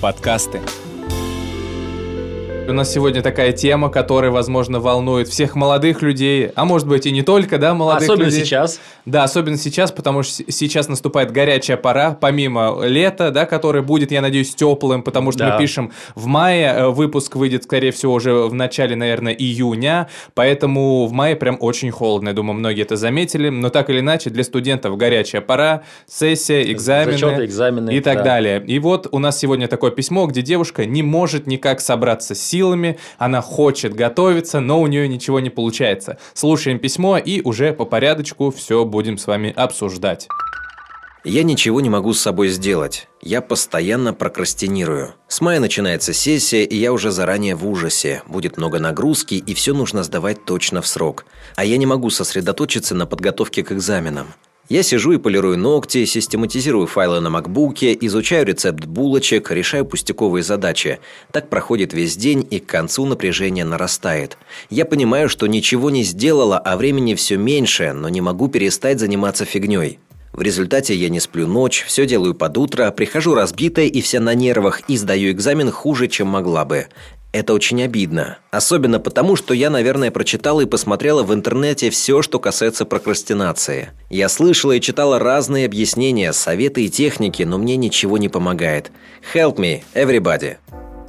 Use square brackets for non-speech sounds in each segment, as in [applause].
Подкасты. У нас сегодня такая тема, которая, возможно, волнует всех молодых людей, а может быть и не только, да, молодых особенно людей. сейчас. Да, особенно сейчас, потому что сейчас наступает горячая пора, помимо лета, да, который будет, я надеюсь, теплым, потому что Да. мы пишем в мае, э, выпуск выйдет, скорее всего, уже в начале, наверное, июня, поэтому в мае прям очень холодно, я думаю, многие это заметили, но так или иначе, для студентов горячая пора, сессия, экзамены Зачеты, экзамены, и так да. далее. И вот у нас сегодня такое письмо, где девушка не может никак собраться с силами, она хочет готовиться, но у нее ничего не получается. Слушаем письмо и уже по порядочку все будем с вами обсуждать. Я ничего не могу с собой сделать. Я постоянно прокрастинирую. С мая начинается сессия, и я уже заранее в ужасе. Будет много нагрузки, и все нужно сдавать точно в срок. А я не могу сосредоточиться на подготовке к экзаменам. Я сижу и полирую ногти, систематизирую файлы на макбуке, изучаю рецепт булочек, решаю пустяковые задачи. Так проходит весь день, и к концу напряжение нарастает. Я понимаю, что ничего не сделала, а времени все меньше, но не могу перестать заниматься фигней. В результате я не сплю ночь, все делаю под утро, прихожу разбитая и вся на нервах и сдаю экзамен хуже, чем могла бы. Это очень обидно. Особенно потому, что я, наверное, прочитала и посмотрела в интернете все, что касается прокрастинации. Я слышала и читала разные объяснения, советы и техники, но мне ничего не помогает. Help me, everybody.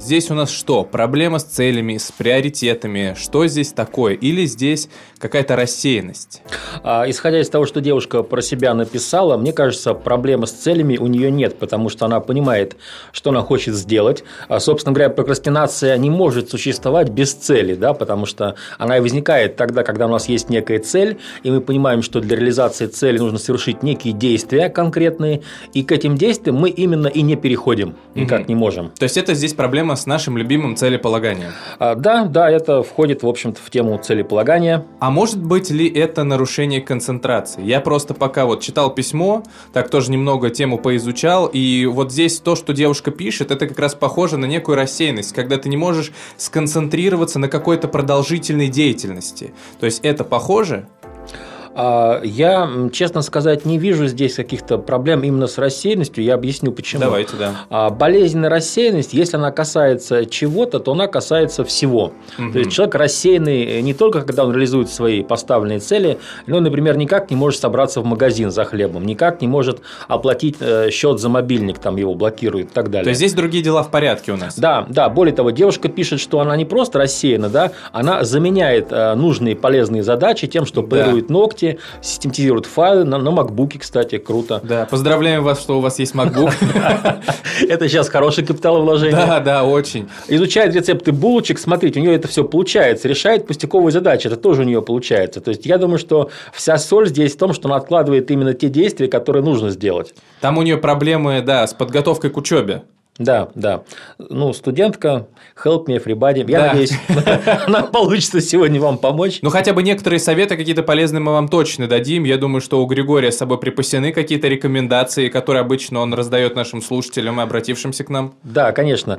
Здесь у нас что? Проблема с целями, с приоритетами. Что здесь такое? Или здесь какая-то рассеянность? А, исходя из того, что девушка про себя написала, мне кажется, проблемы с целями у нее нет, потому что она понимает, что она хочет сделать. А, собственно говоря, прокрастинация не может существовать без цели, да, потому что она и возникает тогда, когда у нас есть некая цель, и мы понимаем, что для реализации цели нужно совершить некие действия конкретные, и к этим действиям мы именно и не переходим, никак Мгм. не можем. То есть это здесь проблема с нашим любимым целеполаганием. А, Да, да, это входит, в общем-то, в тему целеполагания. А может быть ли это нарушение концентрации? Я просто пока вот читал письмо, так тоже немного тему поизучал, и вот здесь то, что девушка пишет, это как раз похоже на некую рассеянность, когда ты не можешь сконцентрироваться на какой-то продолжительной деятельности. То есть это похоже? А, Я, честно сказать, не вижу здесь каких-то проблем именно с рассеянностью. Я объясню, почему. Давайте, да. А Болезненная рассеянность, если она касается чего-то, то она касается всего. Мгм. То есть человек рассеянный э, не только когда он реализует свои поставленные цели, но, например, никак не может собраться в магазин за хлебом, никак не может оплатить э, счет за мобильник, там его блокируют и так далее. То есть здесь другие дела в порядке у нас. Да, да, более того, девушка пишет, что она не просто рассеяна, да, она заменяет э, нужные полезные задачи тем, что Да. полирует ногти, систематизирует файлы на, на макбуке, кстати, круто. Да, поздравляем вас, что у вас есть MacBook. [laughs] Это сейчас хорошее капиталовложение. Да, да, очень. Изучает рецепты булочек, смотрите, у нее это все получается, решает пустяковые задачи, это тоже у нее получается. То есть я думаю, что вся соль здесь в том, что она откладывает именно те действия, которые нужно сделать. Там у нее проблемы, да, с подготовкой к учебе. Да, да. Ну, студентка, help me everybody. Я Да. надеюсь, [laughs] нам получится сегодня вам помочь. Ну, хотя бы некоторые советы какие-то полезные мы вам точно дадим. Я думаю, что у Григория с собой припасены какие-то рекомендации, которые обычно он раздает нашим слушателям и обратившимся к нам. Да, конечно.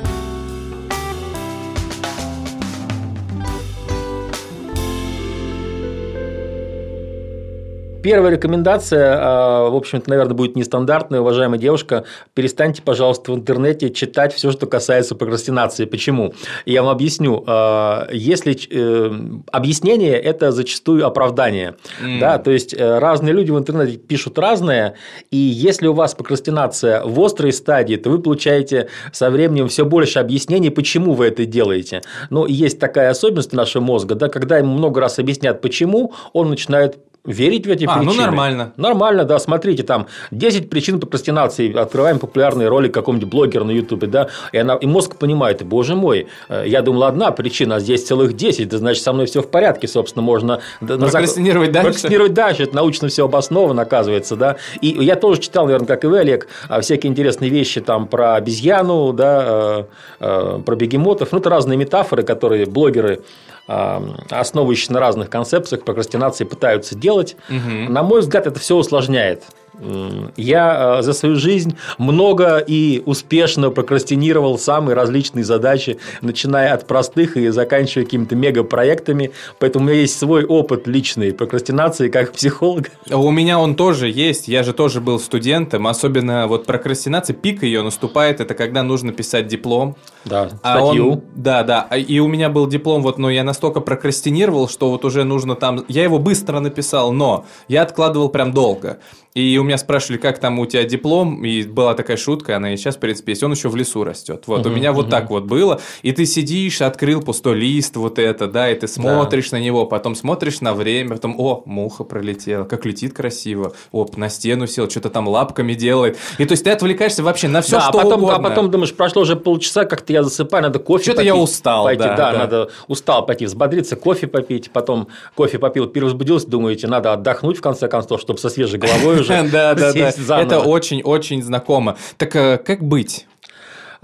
Первая рекомендация, а, в общем-то, наверное, будет нестандартная, уважаемая девушка. Перестаньте, пожалуйста, в интернете читать все, что касается прокрастинации. Почему? Я вам объясню. А, Если э, объяснение – это зачастую оправдание. М. Да, то есть э, разные люди в интернете пишут разное, и если у вас прокрастинация в острой стадии, то вы получаете со временем все больше объяснений, почему вы это делаете. Но есть такая особенность нашего мозга, да, когда ему много раз объяснят, почему, он начинает верить в эти а, ну, причины. ну нормально. Нормально, да. Смотрите, там 10 причин прокрастинации. Открываем популярный ролик какому-нибудь блогера на Ютубе, да, и, она, и мозг понимает, боже мой, э, я думал, одна причина, а здесь целых 10, да значит, со мной все в порядке, собственно, можно... Прокрастинировать дальше. Прокрастинировать дальше, это научно все обосновано, оказывается, да. И я тоже читал, наверное, как и вы, Олег, а, всякие интересные вещи там про обезьяну, да, э, э, про бегемотов, ну, это разные метафоры, которые блогеры основывающиеся на разных концепциях прокрастинации пытаются делать. Угу. На мой взгляд, это все усложняет я э, за свою жизнь много и успешно прокрастинировал самые различные задачи, начиная от простых и заканчивая какими-то мегапроектами. Поэтому у меня есть свой опыт личной прокрастинации как психолога. У меня он тоже есть. Я же тоже был студентом. Особенно вот прокрастинация, пик ее наступает. Это когда нужно писать диплом. Да, а статью. Он, да, да. А, и у меня был диплом, вот, но я настолько прокрастинировал, что вот уже нужно там... Я его быстро написал, но я откладывал прям долго. И у меня спрашивали, как там у тебя диплом, и была такая шутка, она и сейчас, в принципе, есть, он еще в лесу растет. Вот, uh-huh, у меня uh-huh. вот так вот было, и ты сидишь, открыл пустой лист, вот это, да, и ты смотришь да. на него, потом смотришь на время, потом, о, муха пролетела, как летит красиво, оп, на стену сел, что-то там лапками делает. И то есть ты отвлекаешься вообще на все, да, а что а потом, угодно. А потом думаешь, прошло уже полчаса, как-то я засыпаю, надо кофе Что-то я устал, пойти, да, да, да. надо устал пойти взбодриться, кофе попить, потом кофе попил, перевозбудился, думаете, надо отдохнуть в конце концов, чтобы со свежей головой уже. [laughs] Да, да, да. Это очень-очень знакомо. Так э, как быть?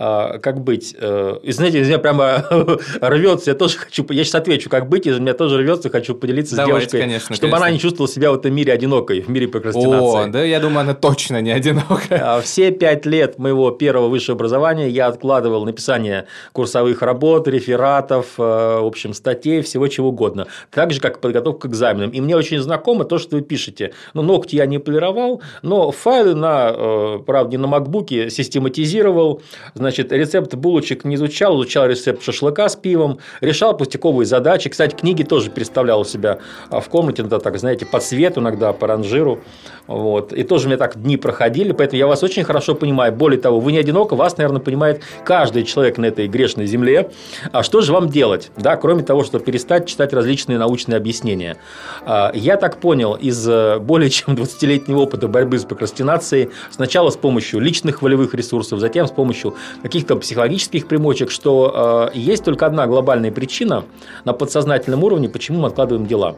А, как быть. Э, и знаете, из меня прямо [laughs] рвется, я тоже хочу, я сейчас отвечу, как быть, из меня тоже рвется, хочу поделиться Давайте, с девушкой, конечно, чтобы конечно. она не чувствовала себя в этом мире одинокой, в мире прокрастинации. О, да, я думаю, она точно не одинокая. А, все пять лет моего первого высшего образования я откладывал написание курсовых работ, рефератов, э, в общем, статей, всего чего угодно. Так же, как подготовка к экзаменам. И мне очень знакомо то, что вы пишете. Ну, ногти я не полировал, но файлы на, э, правда, не на макбуке систематизировал, значит, Значит, рецепт булочек не изучал, изучал рецепт шашлыка с пивом, решал пустяковые задачи. Кстати, книги тоже переставлял у себя а, в комнате, иногда так, знаете, по цвету, иногда по ранжиру. Вот. И тоже у меня так дни проходили, поэтому я вас очень хорошо понимаю. Более того, вы не одиноко, вас, наверное, понимает каждый человек на этой грешной земле. А что же вам делать, да, кроме того, чтобы перестать читать различные научные объяснения? А, я так понял из э, более чем 20-летнего опыта борьбы с прокрастинацией, сначала с помощью личных волевых ресурсов, затем с помощью каких-то психологических примочек, что э, есть только одна глобальная причина на подсознательном уровне, почему мы откладываем дела.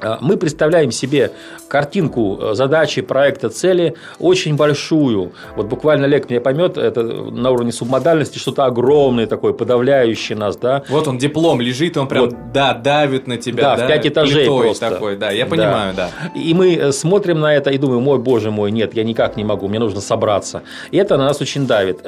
Э, мы представляем себе картинку э, задачи, проекта, цели очень большую. Вот буквально Олег меня поймет, это на уровне субмодальности что-то огромное такое, подавляющее нас, да. Вот он диплом лежит, он прям, вот. да, давит на тебя. Да, да в пять этажей просто. такой, да, я понимаю, да. да. И мы э, смотрим на это и думаем, мой боже мой, нет, я никак не могу, мне нужно собраться. И это на нас очень давит.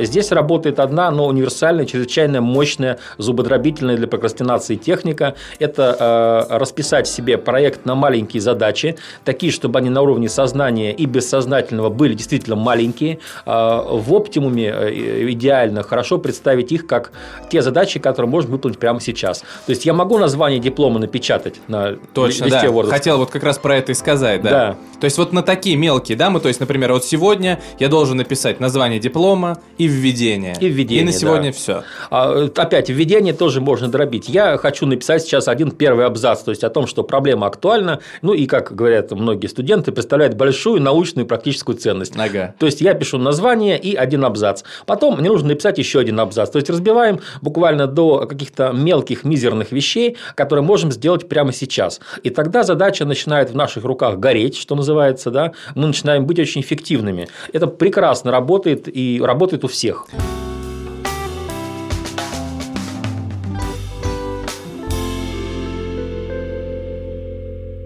Здесь работает одна, но универсальная, чрезвычайно мощная, зубодробительная для прокрастинации техника. Это расписать себе себе проект на маленькие задачи, такие, чтобы они на уровне сознания и бессознательного были действительно маленькие. А, в оптимуме э, идеально хорошо представить их как те задачи, которые можно выполнить прямо сейчас. То есть я могу название диплома напечатать на Точно, листе да. Word. Хотел вот как раз про это и сказать, да. да. То есть вот на такие мелкие, да, мы, то есть, например, вот сегодня я должен написать название диплома и введение. И введение, И на сегодня да. все. А, опять, введение тоже можно дробить. Я хочу написать сейчас один первый абзац, то есть о том, что проблема актуальна, ну и, как говорят многие студенты, представляет большую научную и практическую ценность. Ага. То есть я пишу название и один абзац. Потом мне нужно написать еще один абзац. То есть разбиваем буквально до каких-то мелких мизерных вещей, которые можем сделать прямо сейчас. И тогда задача начинает в наших руках гореть, что называется, да, мы начинаем быть очень эффективными. Это прекрасно работает и работает у всех.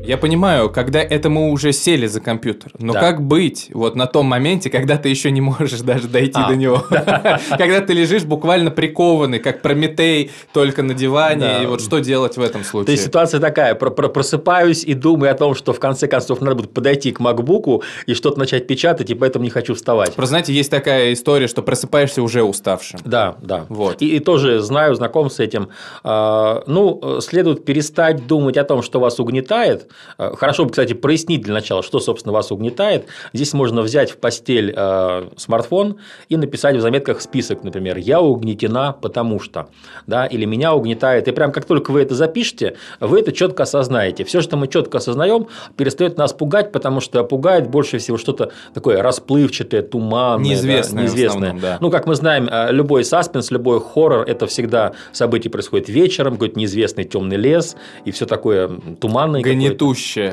Я понимаю, когда это мы уже сели за компьютер. Но да. как быть вот на том моменте, когда ты еще не можешь [laughs] даже дойти а, до него? [laughs] Когда ты лежишь буквально прикованный, как Прометей, только на диване. И вот что делать в этом случае? То есть ситуация такая: просыпаюсь и думаю о том, что в конце концов надо будет подойти к макбуку и что-то начать печатать, и поэтому не хочу вставать. Просто знаете, есть такая история, что просыпаешься уже уставшим. Да, да. Вот. И, и тоже знаю, знаком с этим. А, ну, следует перестать думать о том, что вас угнетает, Э, хорошо бы, кстати, прояснить для начала, что, собственно, вас угнетает. Здесь можно взять в постель э, смартфон и написать в заметках список, например, «Я угнетена, потому что», да, или «Меня угнетает». И прям как только вы это запишете, вы это четко осознаете. Все, что мы четко осознаем, перестает нас пугать, потому что пугает больше всего что-то такое расплывчатое, туманное, неизвестное, да, неизвестное. да. Ну, как мы знаем, э, любой саспенс, любой хоррор – это всегда событие происходит вечером, какой-то неизвестный темный лес и все такое туманное. Гнетущее.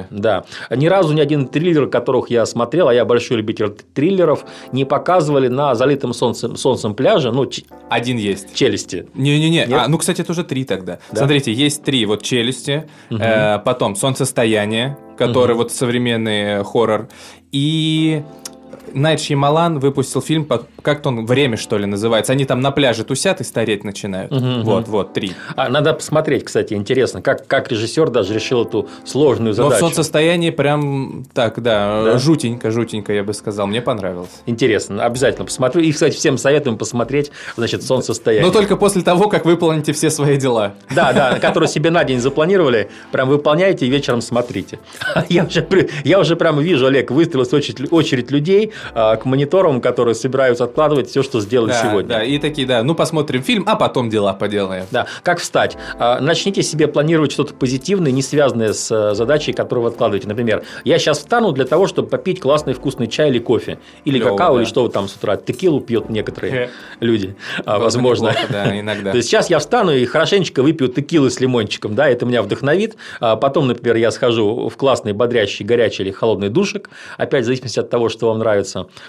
Да. Ни разу ни один триллер, которых я смотрел, а я большой любитель триллеров, не показывали на залитом солнцем, солнцем пляже, ну, один есть. Челюсти. Не-не-не. А, ну, кстати, это уже три тогда. Да? Смотрите, есть три вот челюсти, угу. э, потом солнцестояние, который угу. вот современный хоррор, и Найт Шьямалан выпустил фильм, как-то он «Время», что ли, называется. Они там на пляже тусят и стареть начинают. Угу, вот, угу. вот, три. А, надо посмотреть, кстати, интересно, как, как режиссер даже решил эту сложную задачу. Но в соцсостоянии прям так, да, да, жутенько, жутенько, я бы сказал. Мне понравилось. Интересно, обязательно посмотрю. И, кстати, всем советуем посмотреть, значит, «Солнцестояние». Но только после того, как выполните все свои дела. Да, да, которые себе на день запланировали, прям выполняйте и вечером смотрите. [laughs] Я уже, я уже прям вижу, Олег, выстроилась очередь, очередь людей, а, к мониторам, которые собираются откладывать все, что сделали да, сегодня. Да, и такие, да, ну посмотрим фильм, а потом дела поделаем. Да, как встать? А, начните себе планировать что-то позитивное, не связанное с э, задачей, которую вы откладываете. Например, я сейчас встану для того, чтобы попить классный вкусный чай или кофе, или Клево, какао, да. или что вы там с утра. Текилу пьют некоторые люди, а, возможно. да, [laughs] иногда. То есть сейчас я встану и хорошенечко выпью текилы с лимончиком, да, это меня вдохновит. Потом, например, я схожу в классный, бодрящий, горячий или холодный душик, опять в зависимости от того, что вам нравится.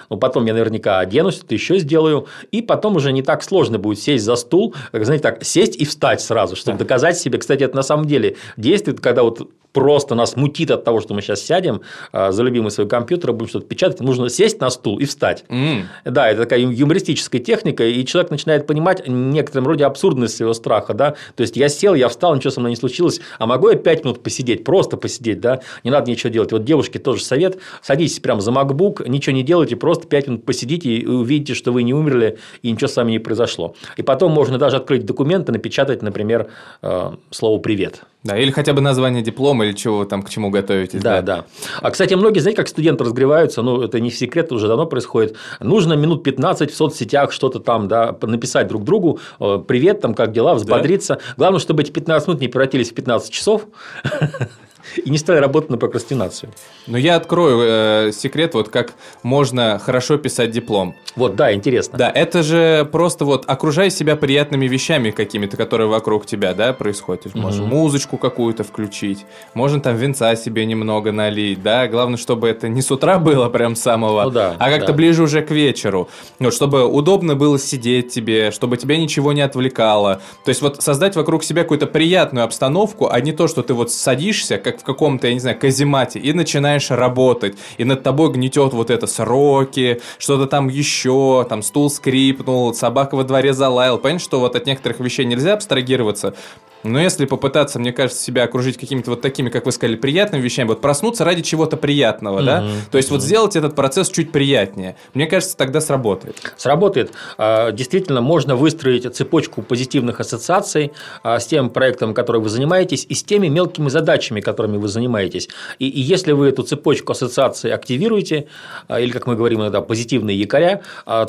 Но потом я наверняка оденусь, это еще сделаю, и потом уже не так сложно будет сесть за стул, знаете, так, сесть и встать сразу, чтобы да. доказать себе. Кстати, это на самом деле действует, когда вот просто нас мутит от того, что мы сейчас сядем а, за любимый свой компьютер, будем что-то печатать, нужно сесть на стул и встать. Mm. Да, это такая юмористическая техника, и человек начинает понимать некоторым роде абсурдность своего страха, да, то есть я сел, я встал, ничего со мной не случилось, а могу я 5 минут посидеть, просто посидеть, да, не надо ничего делать. Вот девушке тоже совет, садитесь прямо за MacBook, ничего не делайте, просто 5 минут посидите и увидите, что вы не умерли и ничего с вами не произошло. И потом можно даже открыть документы, напечатать, например, э, слово «привет». Да, или хотя бы название диплома, или чего вы там к чему готовитесь. Да, да. да. А, кстати, многие, знаете, как студенты разгреваются, ну, это не секрет, уже давно происходит. Нужно минут 15 в соцсетях что-то там, да, написать друг другу, э, привет, там, как дела, взбодриться. Да. Главное, чтобы эти 15 минут не превратились в 15 часов. [laughs] [laughs] и не стали работать на прокрастинацию. Но я открою э, секрет, вот как можно хорошо писать диплом. Вот, да, интересно. Да, это же просто вот окружай себя приятными вещами какими-то, которые вокруг тебя, да, происходят. Угу. Можно музычку какую-то включить, можно там венца себе немного налить, да, главное, чтобы это не с утра было прям самого, ну, да, а как-то да. ближе уже к вечеру. Вот, чтобы удобно было сидеть тебе, чтобы тебя ничего не отвлекало. То есть вот создать вокруг себя какую-то приятную обстановку, а не то, что ты вот садишься, как в каком-то, я не знаю, каземате, и начинаешь работать, и над тобой гнетет вот это сроки, что-то там еще, там стул скрипнул, собака во дворе залаял. Понятно, что вот от некоторых вещей нельзя абстрагироваться, но если попытаться, мне кажется, себя окружить какими-то вот такими, как вы сказали, приятными вещами, вот проснуться ради чего-то приятного, mm-hmm. да, то есть mm-hmm. вот сделать этот процесс чуть приятнее, мне кажется, тогда сработает. Сработает. А, действительно, можно выстроить цепочку позитивных ассоциаций а, с тем проектом, которым вы занимаетесь, и с теми мелкими задачами, которыми вы занимаетесь. И, и если вы эту цепочку ассоциаций активируете, а, или, как мы говорим иногда, позитивные якоря,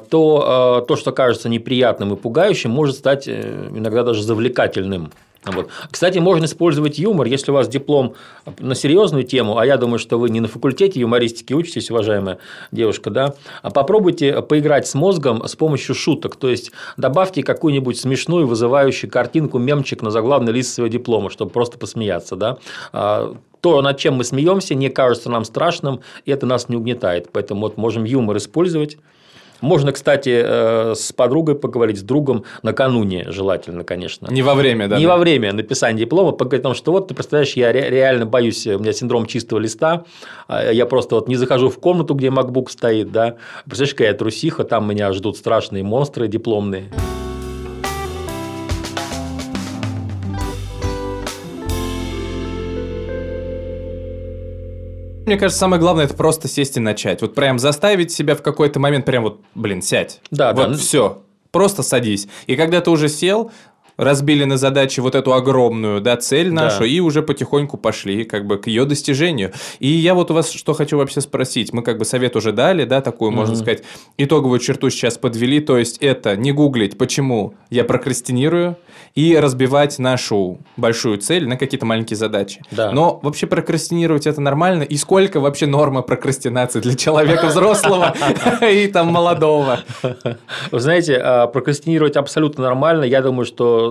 то то, что кажется неприятным и пугающим, может стать э, иногда даже завлекательным. Вот. Кстати, можно использовать юмор, если у вас диплом на серьезную тему, а я думаю, что вы не на факультете юмористики учитесь, уважаемая девушка, да, а попробуйте поиграть с мозгом с помощью шуток, то есть добавьте какую-нибудь смешную, вызывающую картинку, мемчик на заглавный лист своего диплома, чтобы просто посмеяться, да. А, то, над чем мы смеемся, не кажется нам страшным, и это нас не угнетает. Поэтому вот можем юмор использовать. Можно, кстати, э, с подругой поговорить, с другом накануне, желательно, конечно. Не во время, да? Не во время написания диплома, поговорить о том, что вот, ты представляешь, я реально боюсь, у меня синдром чистого листа, а я просто вот не захожу в комнату, где MacBook стоит, да, представляешь, какая трусиха, там меня ждут страшные монстры дипломные. Мне кажется, самое главное это просто сесть и начать. Вот прям заставить себя в какой-то момент прям вот, блин, сядь. Да, вот да. все. Просто садись. И когда ты уже сел, разбили на задачи вот эту огромную, да, цель нашу, да. и уже потихоньку пошли как бы к ее достижению. И я вот у вас что хочу вообще спросить. Мы как бы совет уже дали, да, такую, mm-hmm. можно сказать, итоговую черту сейчас подвели, то есть это не гуглить, почему я прокрастинирую, и разбивать нашу большую цель на какие-то маленькие задачи. Да. Но вообще прокрастинировать это нормально? И сколько вообще норма прокрастинации для человека взрослого [laughs] и там молодого? Вы знаете, а, прокрастинировать абсолютно нормально. Я думаю, что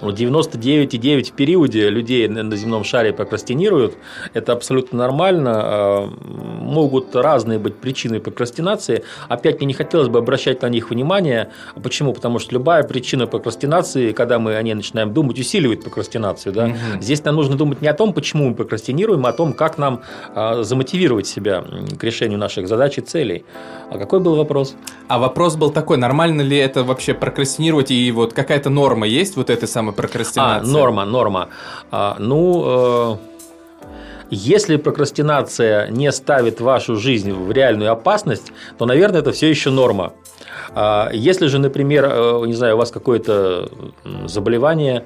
99,9 в периоде людей на земном шаре прокрастинируют. Это абсолютно нормально. А, могут разные быть причины прокрастинации. Опять мне не хотелось бы обращать на них внимание. Почему? Потому что любая причина прокрастинации, когда мы о ней начинаем думать, усиливает прокрастинацию. Да? Угу. Здесь нам нужно думать не о том, почему мы прокрастинируем, а о том, как нам а, замотивировать себя к решению наших задач и целей. А какой был вопрос? А вопрос был такой, нормально ли это вообще прокрастинировать, и вот какая-то норма есть вот этой самой самой прокрастинации? А, норма, норма. А, ну, э, если прокрастинация не ставит вашу жизнь в реальную опасность, то, наверное, это все еще норма. А, если же, например, э, не знаю, у вас какое-то заболевание,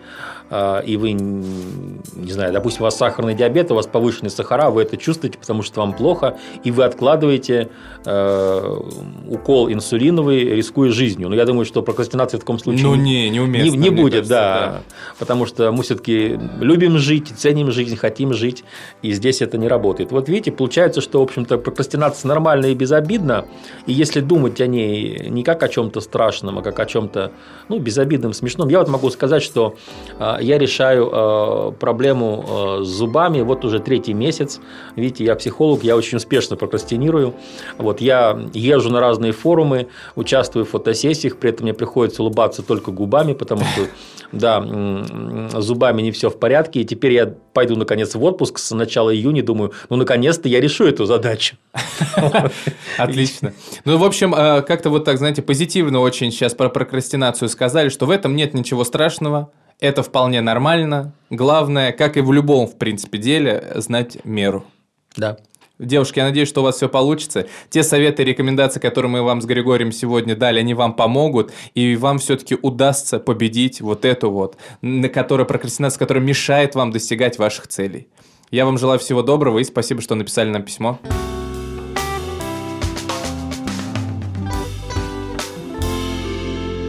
и вы, не знаю, допустим, у вас сахарный диабет, у вас повышенные сахара, вы это чувствуете, потому что вам плохо, и вы откладываете э, укол инсулиновый, рискуя жизнью. Но я думаю, что прокрастинация в таком случае ну, не, не, уместно, не, не будет, кажется, да, да, потому что мы все-таки любим жить, ценим жизнь, хотим жить, и здесь это не работает. Вот видите, получается, что, в общем-то, прокрастинация нормальна и безобидна, и если думать о ней не как о чем-то страшном, а как о чем-то ну, безобидном, смешном, я вот могу сказать, что а, я решаю э, проблему э, с зубами вот уже третий месяц. Видите, я психолог, я очень успешно прокрастинирую. Вот я езжу на разные форумы, участвую в фотосессиях, при этом мне приходится улыбаться только губами, потому что, [laughs] да, зубами не все в порядке. И теперь я пойду, наконец, в отпуск с начала июня, думаю, ну, наконец-то я решу эту задачу. [laughs] Отлично. Ну, в общем, э, как-то вот так, знаете, позитивно очень сейчас про прокрастинацию сказали, что в этом нет ничего страшного, это вполне нормально. Главное, как и в любом, в принципе, деле, знать меру. Да. Девушки, я надеюсь, что у вас все получится. Те советы и рекомендации, которые мы вам с Григорием сегодня дали, они вам помогут, и вам все-таки удастся победить вот эту вот, на которой прокрастинация, которая мешает вам достигать ваших целей. Я вам желаю всего доброго и спасибо, что написали нам письмо.